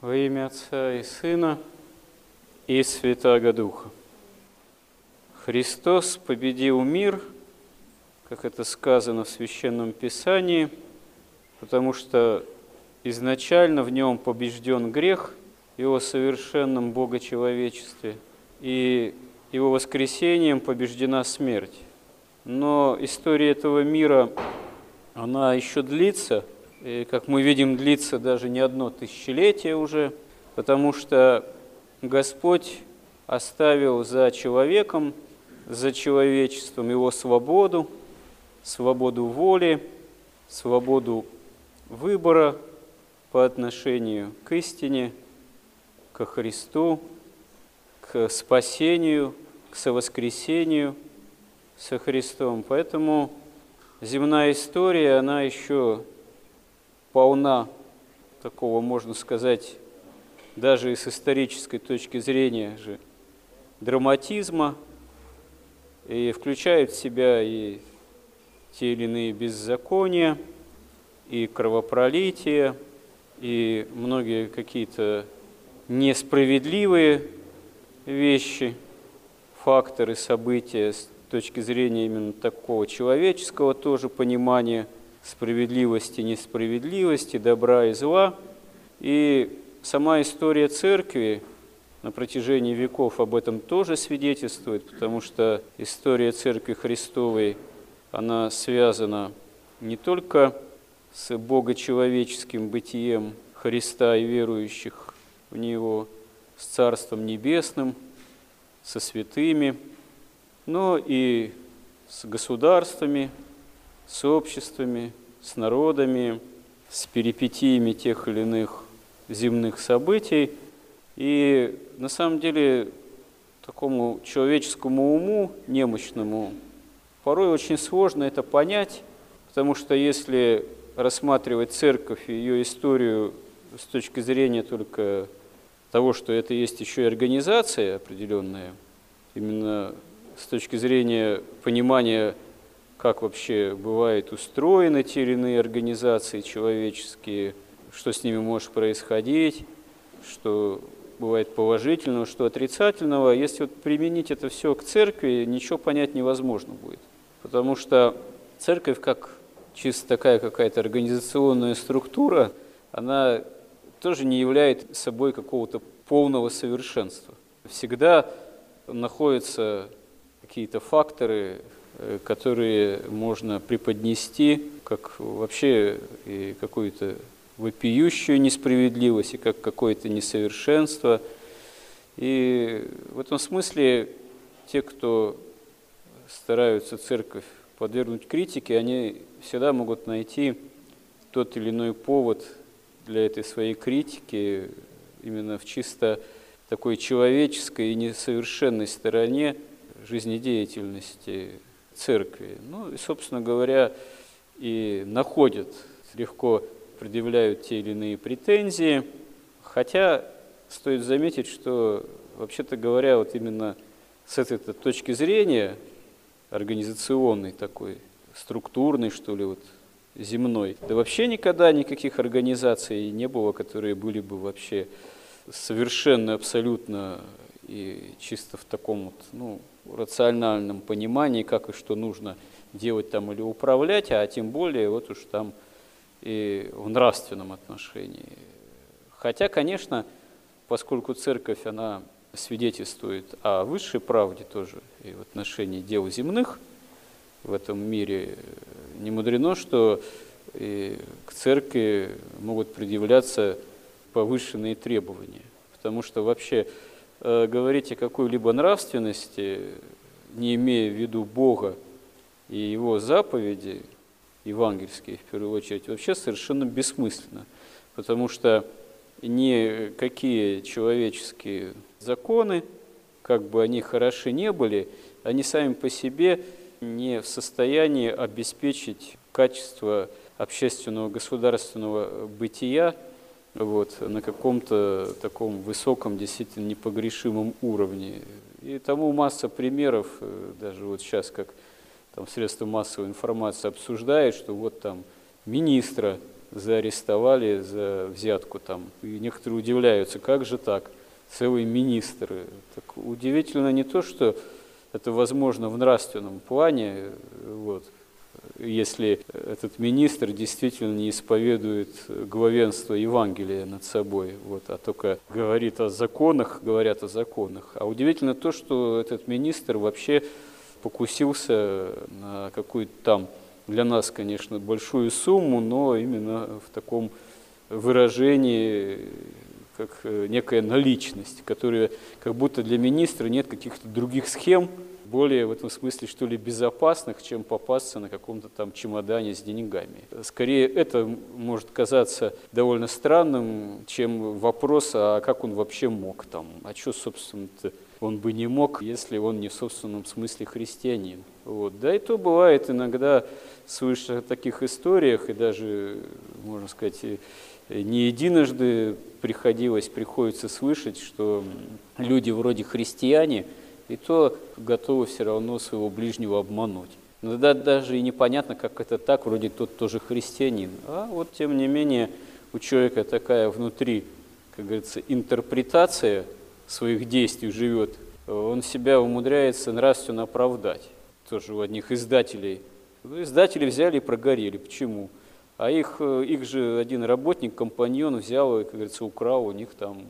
Во имя Отца и Сына и Святаго Духа. Христос победил мир, как это сказано в Священном Писании, потому что изначально в нем побежден грех, его совершенном богочеловечестве, и его воскресением побеждена смерть. Но история этого мира, она еще длится – и, как мы видим, длится даже не одно тысячелетие уже, потому что Господь оставил за человеком, за человечеством его свободу, свободу воли, свободу выбора по отношению к истине, к Христу, к спасению, к совоскресению со Христом. Поэтому земная история, она еще полна такого, можно сказать, даже и с исторической точки зрения же, драматизма, и включает в себя и те или иные беззакония, и кровопролитие, и многие какие-то несправедливые вещи, факторы, события с точки зрения именно такого человеческого тоже понимания – справедливости, несправедливости, добра и зла. И сама история церкви на протяжении веков об этом тоже свидетельствует, потому что история церкви Христовой, она связана не только с богочеловеческим бытием Христа и верующих в Него, с Царством Небесным, со святыми, но и с государствами, с обществами, с народами, с перипетиями тех или иных земных событий. И на самом деле такому человеческому уму, немощному, порой очень сложно это понять, потому что если рассматривать церковь и ее историю с точки зрения только того, что это есть еще и организация определенная, именно с точки зрения понимания как вообще бывает устроены те или иные организации человеческие, что с ними может происходить, что бывает положительного, что отрицательного. Если вот применить это все к церкви, ничего понять невозможно будет. Потому что церковь, как чисто такая какая-то организационная структура, она тоже не является собой какого-то полного совершенства. Всегда находятся какие-то факторы, которые можно преподнести как вообще и какую-то вопиющую несправедливость, и как какое-то несовершенство. И в этом смысле те, кто стараются церковь подвергнуть критике, они всегда могут найти тот или иной повод для этой своей критики именно в чисто такой человеческой и несовершенной стороне жизнедеятельности церкви. Ну и, собственно говоря, и находят, легко предъявляют те или иные претензии. Хотя стоит заметить, что, вообще-то говоря, вот именно с этой точки зрения, организационной такой, структурной, что ли, вот земной, да вообще никогда никаких организаций не было, которые были бы вообще совершенно, абсолютно и чисто в таком вот, ну, рациональном понимании, как и что нужно делать там или управлять, а тем более вот уж там и в нравственном отношении. Хотя, конечно, поскольку церковь, она свидетельствует о высшей правде тоже и в отношении дел земных в этом мире, не мудрено, что и к церкви могут предъявляться повышенные требования. Потому что вообще говорить о какой-либо нравственности, не имея в виду Бога и Его заповеди, евангельские в первую очередь, вообще совершенно бессмысленно. Потому что никакие человеческие законы, как бы они хороши не были, они сами по себе не в состоянии обеспечить качество общественного государственного бытия вот, на каком-то таком высоком, действительно непогрешимом уровне. И тому масса примеров, э, даже вот сейчас, как там средства массовой информации обсуждают, что вот там министра заарестовали за взятку там. И некоторые удивляются, как же так, целый министр. Так удивительно не то, что это возможно в нравственном плане, вот, если этот министр действительно не исповедует главенство Евангелия над собой, вот, а только говорит о законах, говорят о законах. А удивительно то, что этот министр вообще покусился на какую-то там для нас, конечно, большую сумму, но именно в таком выражении, как некая наличность, которая как будто для министра нет каких-то других схем, более в этом смысле, что ли, безопасных, чем попасться на каком-то там чемодане с деньгами. Скорее, это может казаться довольно странным, чем вопрос, а как он вообще мог там, а что, собственно-то, он бы не мог, если он не в собственном смысле христианин. Вот. Да и то бывает иногда слышишь о таких историях, и даже, можно сказать, не единожды приходилось, приходится слышать, что люди вроде христиане – и то готовы все равно своего ближнего обмануть. Иногда даже и непонятно, как это так, вроде тот тоже христианин. А вот тем не менее у человека такая внутри, как говорится, интерпретация своих действий живет. Он себя умудряется нравственно оправдать. Тоже у одних издателей. Ну, издатели взяли и прогорели. Почему? А их, их же один работник, компаньон взял и, как говорится, украл у них там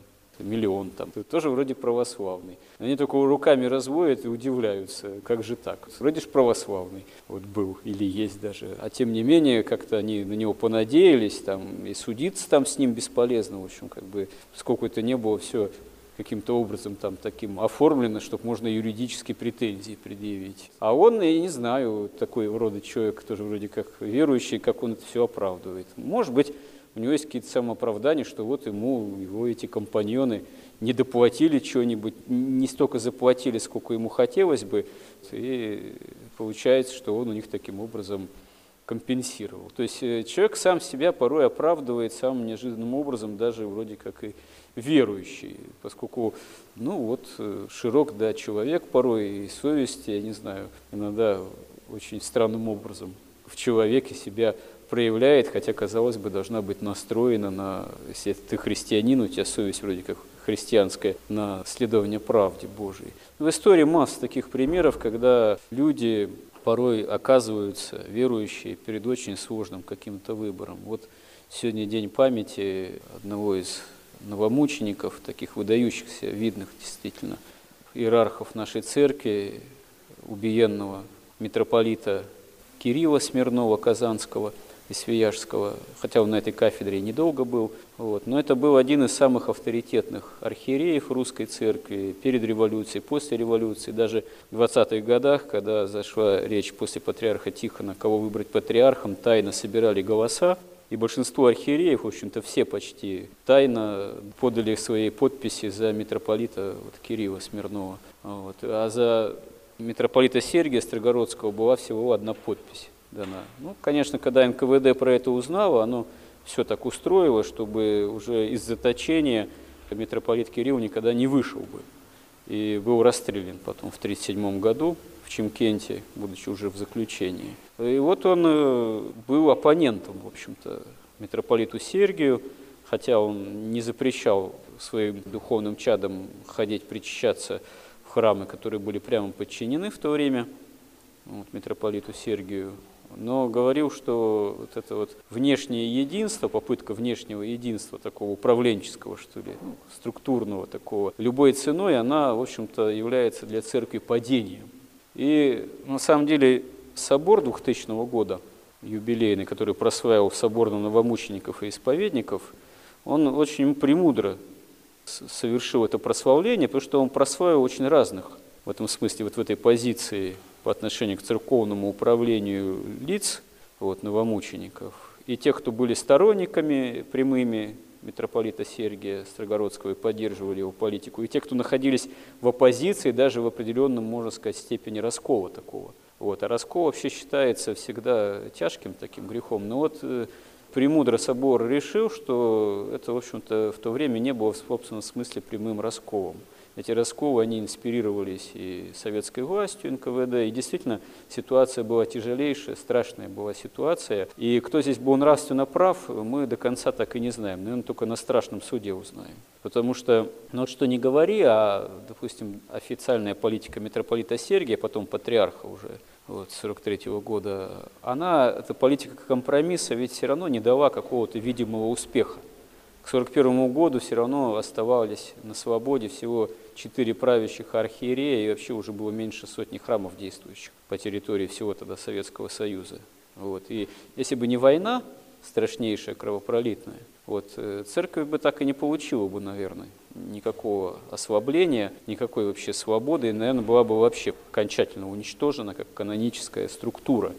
миллион там, тоже вроде православный. Они только руками разводят и удивляются, как же так? Вроде же православный вот был или есть даже. А тем не менее, как-то они на него понадеялись, там, и судиться там с ним бесполезно, в общем, как бы, сколько это не было все каким-то образом там таким оформлено, чтобы можно юридические претензии предъявить. А он, я не знаю, такой рода человек, тоже вроде как верующий, как он это все оправдывает. Может быть, у него есть какие-то самооправдания, что вот ему его эти компаньоны не доплатили что-нибудь, не столько заплатили, сколько ему хотелось бы, и получается, что он у них таким образом компенсировал. То есть э, человек сам себя порой оправдывает самым неожиданным образом, даже вроде как и верующий, поскольку, ну вот, э, широк, да, человек порой, и совесть, я не знаю, иногда очень странным образом в человеке себя проявляет, хотя, казалось бы, должна быть настроена на, если ты христианин, у тебя совесть вроде как христианская, на следование правде Божией. В истории масса таких примеров, когда люди порой оказываются, верующие, перед очень сложным каким-то выбором. Вот сегодня день памяти одного из новомучеников, таких выдающихся, видных действительно, иерархов нашей церкви, убиенного митрополита Кирилла Смирнова Казанского – из Свияжского, хотя он на этой кафедре недолго был. Вот. Но это был один из самых авторитетных архиереев русской церкви перед революцией, после революции, даже в 20-х годах, когда зашла речь после патриарха Тихона, кого выбрать патриархом, тайно собирали голоса, и большинство архиереев, в общем-то все почти, тайно подали свои подписи за митрополита вот, Кирилла Смирнова. Вот. А за митрополита Сергия Строгородского была всего одна подпись дана. Ну, конечно, когда НКВД про это узнало, оно все так устроило, чтобы уже из заточения митрополит Кирилл никогда не вышел бы. И был расстрелян потом в 1937 году в Чемкенте, будучи уже в заключении. И вот он э, был оппонентом, в общем-то, митрополиту Сергию, хотя он не запрещал своим духовным чадам ходить причащаться в храмы, которые были прямо подчинены в то время вот, митрополиту Сергию но говорил, что вот это вот внешнее единство, попытка внешнего единства, такого управленческого, что ли, ну, структурного такого, любой ценой, она, в общем-то, является для церкви падением. И на самом деле собор 2000 года, юбилейный, который просваивал собор новомучеников и исповедников, он очень премудро совершил это прославление, потому что он просваивал очень разных в этом смысле, вот в этой позиции по отношению к церковному управлению лиц, вот, новомучеников, и тех, кто были сторонниками прямыми митрополита Сергия Строгородского и поддерживали его политику, и те, кто находились в оппозиции, даже в определенном, можно сказать, степени раскола такого. Вот. А раскол вообще считается всегда тяжким таким грехом. Но вот э, Премудро собор решил, что это, в общем-то, в то время не было в собственном смысле прямым расколом. Эти расколы, они инспирировались и советской властью НКВД, и действительно ситуация была тяжелейшая, страшная была ситуация. И кто здесь был нравственно прав, мы до конца так и не знаем, наверное, только на страшном суде узнаем. Потому что, ну что не говори, а, допустим, официальная политика митрополита Сергия, потом патриарха уже, вот, 43 -го года, она, эта политика компромисса ведь все равно не дала какого-то видимого успеха. К 1941 году все равно оставались на свободе всего четыре правящих архиерея, и вообще уже было меньше сотни храмов действующих по территории всего тогда Советского Союза. Вот. И если бы не война, страшнейшая, кровопролитная, вот, э, церковь бы так и не получила бы, наверное, никакого ослабления, никакой вообще свободы, и, наверное, была бы вообще окончательно уничтожена как каноническая структура,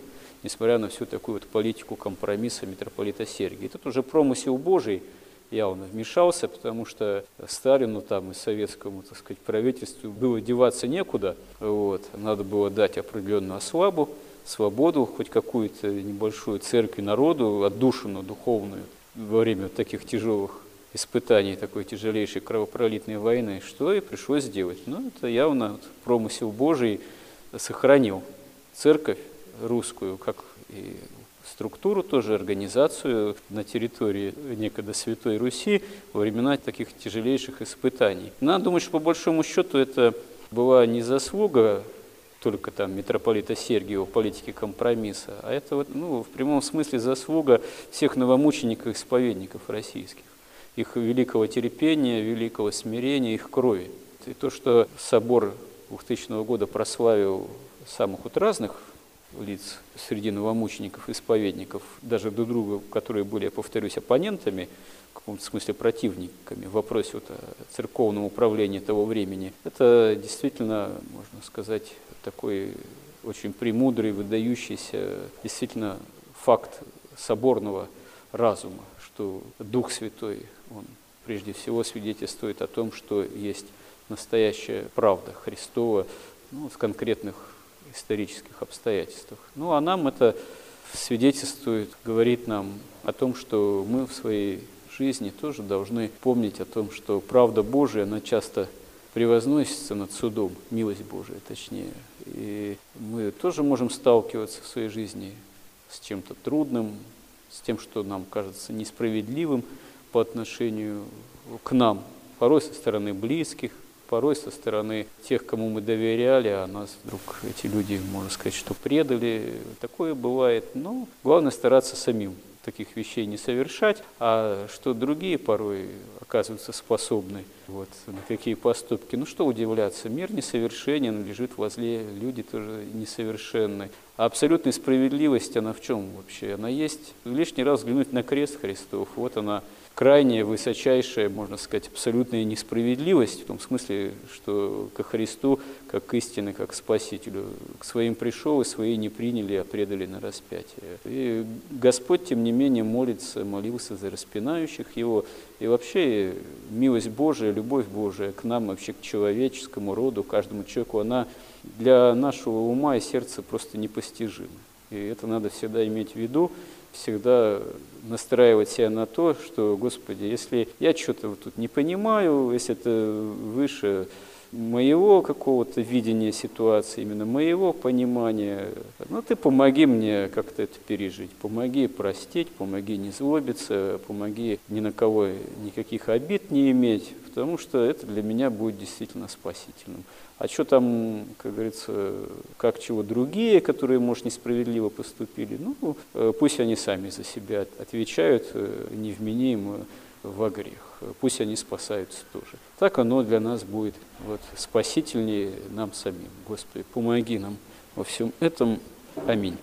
несмотря на всю такую вот политику компромисса митрополита Сергия. И тут уже промысел Божий явно вмешался, потому что Сталину там и советскому, так сказать, правительству было деваться некуда, вот, надо было дать определенную ослабу, свободу, хоть какую-то небольшую церковь народу, отдушину духовную во время таких тяжелых испытаний такой тяжелейшей кровопролитной войны, что и пришлось сделать. Ну, это явно промысел Божий сохранил церковь русскую, как и структуру, тоже организацию на территории некогда Святой Руси во времена таких тяжелейших испытаний. Надо думать, что по большому счету это была не заслуга только там митрополита Сергиева политики компромисса, а это вот, ну, в прямом смысле заслуга всех новомучеников-исповедников российских, их великого терпения, великого смирения, их крови. И то, что собор 2000 года прославил самых вот разных лиц среди новомучеников, исповедников, даже друг друга, которые были, я повторюсь, оппонентами, в каком-то смысле противниками в вопросе вот церковного управления того времени, это действительно, можно сказать, такой очень премудрый, выдающийся действительно факт соборного разума, что Дух Святой, он прежде всего свидетельствует о том, что есть настоящая правда Христова ну, в конкретных исторических обстоятельствах. Ну а нам это свидетельствует, говорит нам о том, что мы в своей жизни тоже должны помнить о том, что правда Божия, она часто превозносится над судом, милость Божия точнее. И мы тоже можем сталкиваться в своей жизни с чем-то трудным, с тем, что нам кажется несправедливым по отношению к нам, порой со стороны близких, порой со стороны тех, кому мы доверяли, а нас вдруг эти люди, можно сказать, что предали. Такое бывает. Но главное стараться самим таких вещей не совершать, а что другие порой оказываются способны вот, на какие поступки. Ну что удивляться, мир несовершенен, лежит возле, люди тоже несовершенны. А абсолютная справедливость, она в чем вообще? Она есть лишний раз взглянуть на крест Христов. Вот она крайняя, высочайшая, можно сказать, абсолютная несправедливость, в том смысле, что ко Христу, как к истине, как к Спасителю, к своим пришел, и свои не приняли, а предали на распятие. И Господь, тем не менее, молится, молился за распинающих Его. И вообще милость Божия, любовь Божия к нам, вообще к человеческому роду, каждому человеку, она для нашего ума и сердца просто непостижима. И это надо всегда иметь в виду, всегда настраивать себя на то, что, Господи, если я что-то вот тут не понимаю, если это выше моего какого-то видения ситуации, именно моего понимания, ну ты помоги мне как-то это пережить, помоги простить, помоги не злобиться, помоги ни на кого никаких обид не иметь, потому что это для меня будет действительно спасительным. А что там, как говорится, как чего другие, которые, может, несправедливо поступили, ну, э, пусть они сами за себя отвечают, э, не вмени им во грех. Пусть они спасаются тоже. Так оно для нас будет вот, спасительнее нам самим. Господи, помоги нам во всем этом. Аминь.